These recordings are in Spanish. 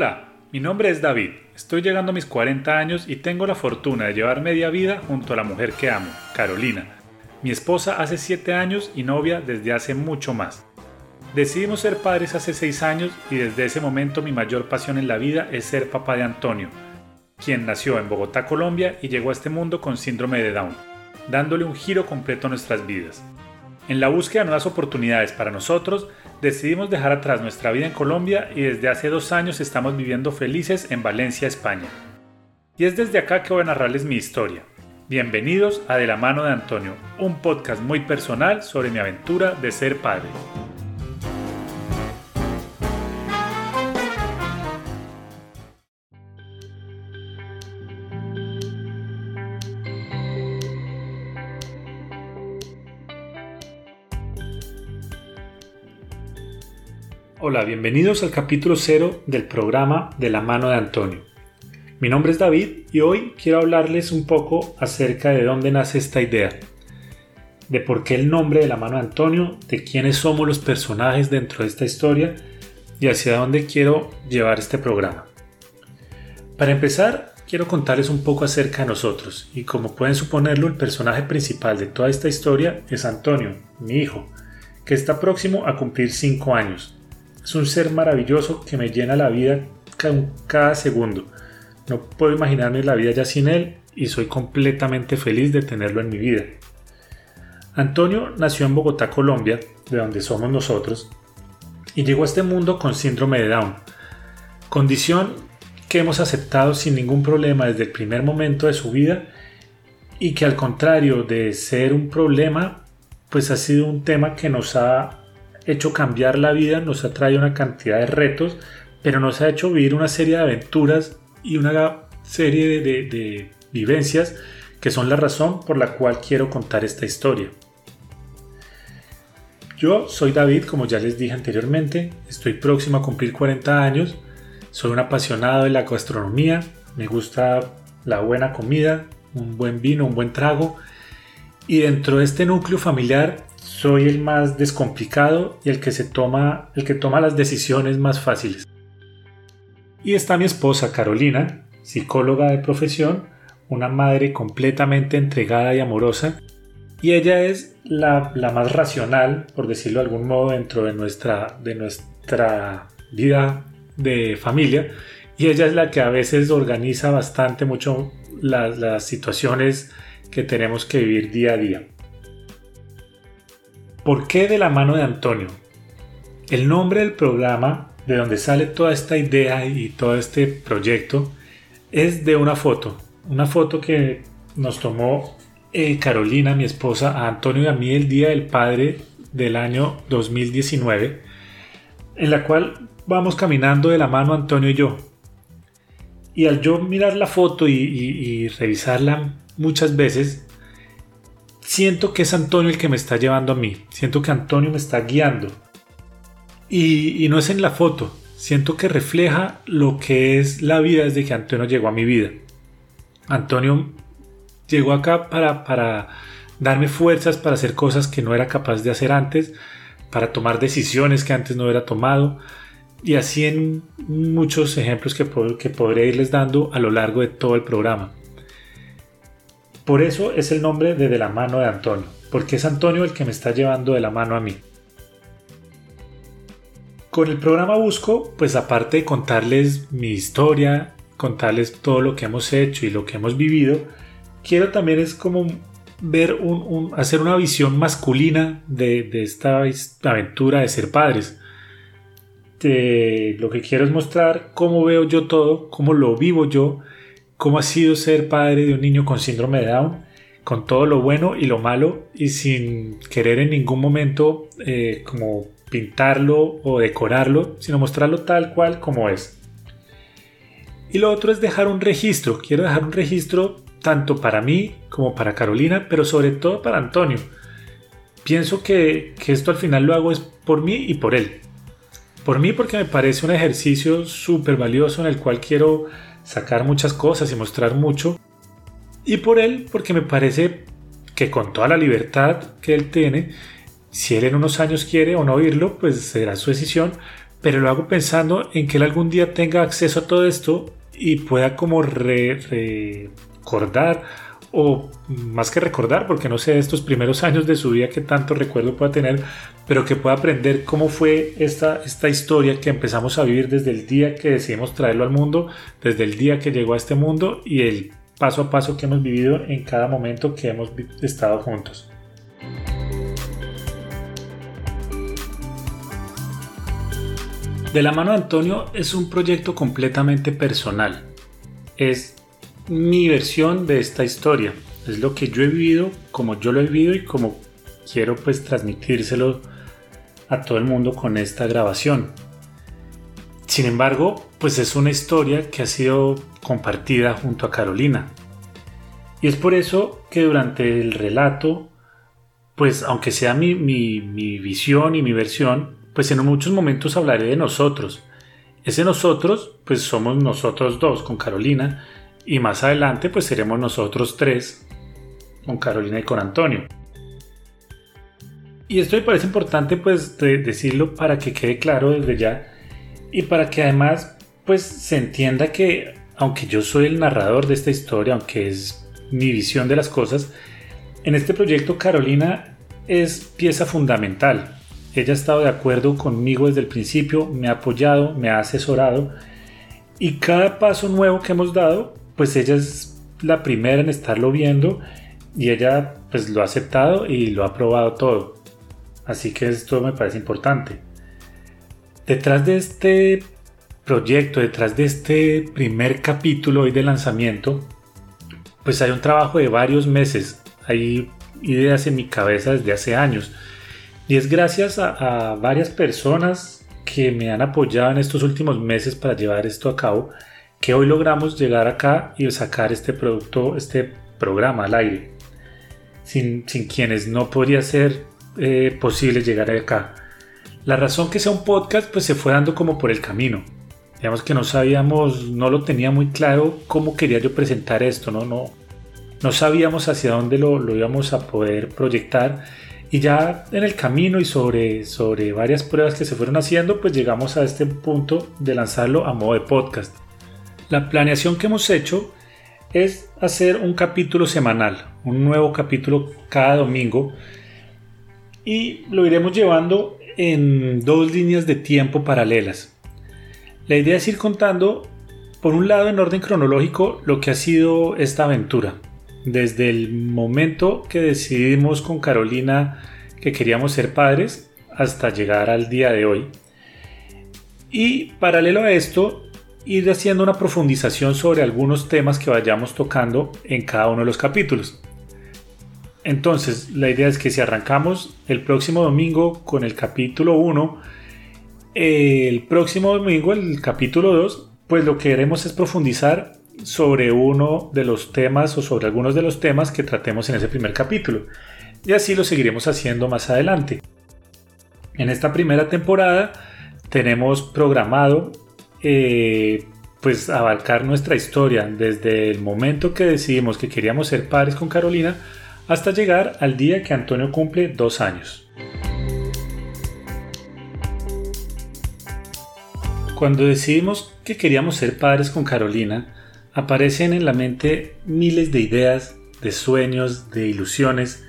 Hola, mi nombre es David. Estoy llegando a mis 40 años y tengo la fortuna de llevar media vida junto a la mujer que amo, Carolina. Mi esposa hace 7 años y novia desde hace mucho más. Decidimos ser padres hace 6 años y desde ese momento mi mayor pasión en la vida es ser papá de Antonio, quien nació en Bogotá, Colombia y llegó a este mundo con síndrome de Down, dándole un giro completo a nuestras vidas. En la búsqueda de nuevas oportunidades para nosotros, decidimos dejar atrás nuestra vida en Colombia y desde hace dos años estamos viviendo felices en Valencia, España. Y es desde acá que voy a narrarles mi historia. Bienvenidos a De la mano de Antonio, un podcast muy personal sobre mi aventura de ser padre. Hola, bienvenidos al capítulo 0 del programa De la mano de Antonio. Mi nombre es David y hoy quiero hablarles un poco acerca de dónde nace esta idea, de por qué el nombre de la mano de Antonio, de quiénes somos los personajes dentro de esta historia y hacia dónde quiero llevar este programa. Para empezar, quiero contarles un poco acerca de nosotros y como pueden suponerlo, el personaje principal de toda esta historia es Antonio, mi hijo, que está próximo a cumplir 5 años es un ser maravilloso que me llena la vida cada segundo. No puedo imaginarme la vida ya sin él y soy completamente feliz de tenerlo en mi vida. Antonio nació en Bogotá, Colombia, de donde somos nosotros, y llegó a este mundo con síndrome de Down, condición que hemos aceptado sin ningún problema desde el primer momento de su vida y que al contrario de ser un problema, pues ha sido un tema que nos ha hecho cambiar la vida, nos ha traído una cantidad de retos, pero nos ha hecho vivir una serie de aventuras y una serie de, vivencias que son la razón por la cual quiero contar esta historia. Yo soy David, como ya les dije anteriormente, estoy próximo a cumplir 40 años, soy un apasionado de la gastronomía, me gusta la buena comida, un buen vino, un buen trago, y dentro de este núcleo familiar soy el más descomplicado y el que se toma, el que toma las decisiones más fáciles. Y está mi esposa Carolina, psicóloga de profesión, una madre completamente entregada y amorosa, y ella es la, más racional, por decirlo de algún modo, dentro de nuestra, de nuestra vida de familia, y ella es la que a veces organiza bastante mucho las situaciones que tenemos que vivir día a día. ¿Por qué de la mano de Antonio? El nombre del programa, de donde sale toda esta idea y todo este proyecto, es de una foto. Una foto que nos tomó eh, Carolina, mi esposa, a Antonio y a mí el Día del Padre del año 2019, en la cual vamos caminando de la mano Antonio y yo. Y al yo mirar la foto y revisarla muchas veces, siento que es Antonio el que me está llevando a mí, siento que Antonio me está guiando. Y, no es en la foto, siento que refleja lo que es la vida desde que Antonio llegó a mi vida. Antonio llegó acá para, para darme fuerzas para hacer cosas que no era capaz de hacer antes, para tomar decisiones que antes no hubiera tomado, y así en muchos ejemplos que, que podré irles dando a lo largo de todo el programa. Por eso es el nombre de De la mano de Antonio, porque es Antonio el que me está llevando de la mano a mí. Con el programa busco, pues aparte de contarles mi historia, contarles todo lo que hemos hecho y lo que hemos vivido, quiero también es como ver un, hacer una visión masculina de, esta aventura de ser padres. lo que quiero es mostrar cómo veo yo todo, cómo lo vivo yo cómo ha sido ser padre de un niño con síndrome de Down, con todo lo bueno y lo malo y sin querer en ningún momento eh, como pintarlo o decorarlo, sino mostrarlo tal cual como es. Y lo otro es dejar un registro. Quiero dejar un registro tanto para mí como para Carolina, pero sobre todo para Antonio. Pienso que, que esto al final lo hago es por mí y por él. Por mí porque me parece un ejercicio súper valioso en el cual quiero sacar muchas cosas y mostrar mucho. Y por él, porque me parece que con toda la libertad que él tiene, si él en unos años quiere o no oírlo, pues será su decisión, pero lo hago pensando en que él algún día tenga acceso a todo esto y pueda como recordar o más que recordar, porque no sé estos primeros años de su vida que tanto recuerdo pueda tener, pero que pueda aprender cómo fue esta, esta historia que empezamos a vivir desde el día que decidimos traerlo al mundo, desde el día que llegó a este mundo y el paso a paso que hemos vivido en cada momento que hemos estado juntos. De la mano de Antonio es un proyecto completamente personal. Es mi versión de esta historia. Es lo que yo he vivido, como yo lo he vivido y como quiero pues transmitírselo a todo el mundo con esta grabación. Sin embargo, pues es una historia que ha sido compartida junto a Carolina. Y es por eso que durante el relato, pues aunque sea mi, mi, mi visión y mi versión, pues en muchos momentos hablaré de nosotros. Ese nosotros, pues somos nosotros dos con Carolina, y más adelante pues seremos nosotros tres con Carolina y con Antonio. Y esto me parece importante pues decirlo para que quede claro desde ya y para que además pues se entienda que aunque yo soy el narrador de esta historia, aunque es mi visión de las cosas, en este proyecto Carolina es pieza fundamental. Ella ha estado de acuerdo conmigo desde el principio, me ha apoyado, me ha asesorado y cada paso nuevo que hemos dado pues ella es la primera en estarlo viendo y ella pues lo ha aceptado y lo ha aprobado todo. Así que esto me parece importante. Detrás de este proyecto, detrás de este primer capítulo hoy de lanzamiento, pues hay un trabajo de varios meses. Hay ideas en mi cabeza desde hace años. Y es gracias a, varias personas que me han apoyado en estos últimos meses para llevar esto a cabo que hoy logramos llegar acá y sacar este producto, este programa al aire, sin, quienes no podría ser eh, posible llegar acá. La razón que sea un podcast pues se fue dando como por el camino. Digamos que no sabíamos, no lo tenía muy claro cómo quería yo presentar esto, no, no, no sabíamos hacia dónde lo, lo íbamos a poder proyectar y ya en el camino y sobre, sobre varias pruebas que se fueron haciendo, pues llegamos a este punto de lanzarlo a modo de podcast. La planeación que hemos hecho es hacer un capítulo semanal, un nuevo capítulo cada domingo y lo iremos llevando en dos líneas de tiempo paralelas. La idea es ir contando, por un lado en orden cronológico, lo que ha sido esta aventura, desde el momento que decidimos con Carolina que queríamos ser padres hasta llegar al día de hoy. Y paralelo a esto, ir haciendo una profundización sobre algunos temas que vayamos tocando en cada uno de los capítulos. Entonces, la idea es que si arrancamos el próximo domingo con el capítulo 1, el próximo domingo el capítulo 2, pues lo que queremos es profundizar sobre uno de los temas o sobre algunos de los temas que tratemos en ese primer capítulo. Y así lo seguiremos haciendo más adelante. En esta primera temporada tenemos programado eh, pues abarcar nuestra historia desde el momento que decidimos que queríamos ser padres con Carolina hasta llegar al día que Antonio cumple dos años. Cuando decidimos que queríamos ser padres con Carolina, aparecen en la mente miles de ideas, de sueños, de ilusiones,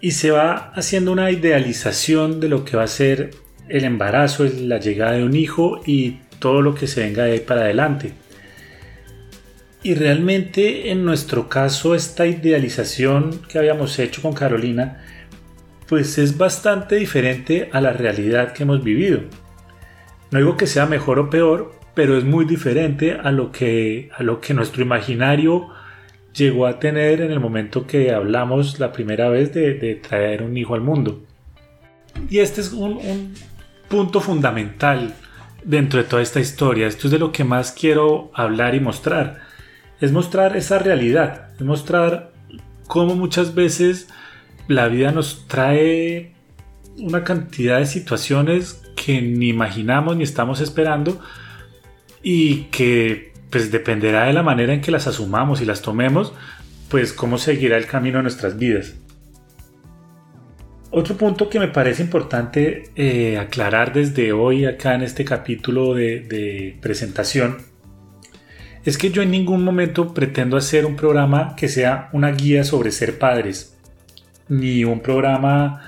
y se va haciendo una idealización de lo que va a ser el embarazo, la llegada de un hijo y todo lo que se venga de ahí para adelante. Y realmente en nuestro caso esta idealización que habíamos hecho con Carolina pues es bastante diferente a la realidad que hemos vivido. No digo que sea mejor o peor, pero es muy diferente a lo que, a lo que nuestro imaginario llegó a tener en el momento que hablamos la primera vez de, traer un hijo al mundo. Y este es un, un punto fundamental dentro de toda esta historia. Esto es de lo que más quiero hablar y mostrar. Es mostrar esa realidad, es mostrar cómo muchas veces la vida nos trae una cantidad de situaciones que ni imaginamos ni estamos esperando y que pues dependerá de la manera en que las asumamos y las tomemos, pues cómo seguirá el camino de nuestras vidas. Otro punto que me parece importante eh, aclarar desde hoy acá en este capítulo de, presentación es que yo en ningún momento pretendo hacer un programa que sea una guía sobre ser padres, ni un programa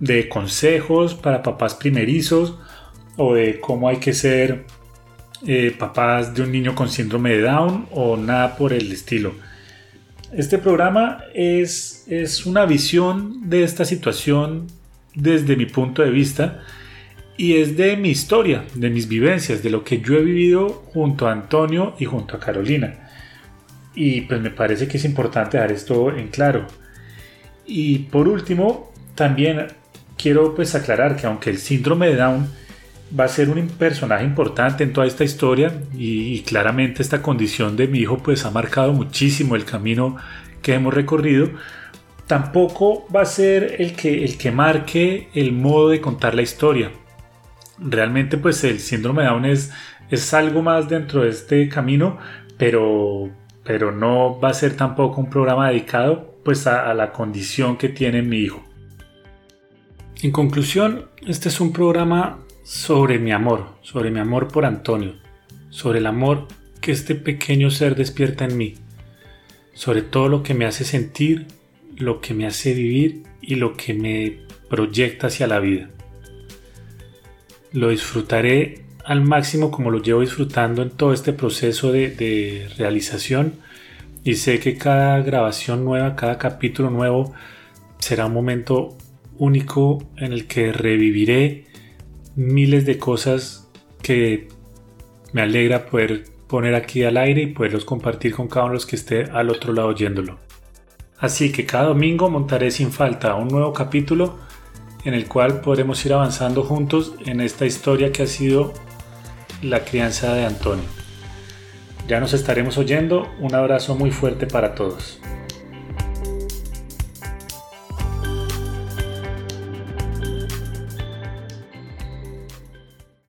de consejos para papás primerizos o de cómo hay que ser eh, papás de un niño con síndrome de Down o nada por el estilo. Este programa es, es una visión de esta situación desde mi punto de vista y es de mi historia, de mis vivencias, de lo que yo he vivido junto a Antonio y junto a Carolina. Y pues me parece que es importante dar esto en claro. Y por último, también quiero pues aclarar que aunque el síndrome de Down va a ser un personaje importante en toda esta historia y, claramente esta condición de mi hijo pues ha marcado muchísimo el camino que hemos recorrido tampoco va a ser el que, el que marque el modo de contar la historia realmente pues el síndrome de Down es, es algo más dentro de este camino pero pero no va a ser tampoco un programa dedicado pues a la condición que tiene mi hijo en conclusión, este es un programa sobre mi amor, sobre mi amor por Antonio, sobre el amor que este pequeño ser despierta en mí, sobre todo lo que me hace sentir, lo que me hace vivir y lo que me proyecta hacia la vida. Lo disfrutaré al máximo como lo llevo disfrutando en todo este proceso de, realización y sé que cada grabación nueva, cada capítulo nuevo será un momento único en el que reviviré miles de cosas que me alegra poder poner aquí al aire y poderlos compartir con cada uno de los que esté al otro lado oyéndolo. Así que cada domingo montaré sin falta un nuevo capítulo en el cual podremos ir avanzando juntos en esta historia que ha sido la crianza de Antonio. Ya nos estaremos oyendo, un abrazo muy fuerte para todos.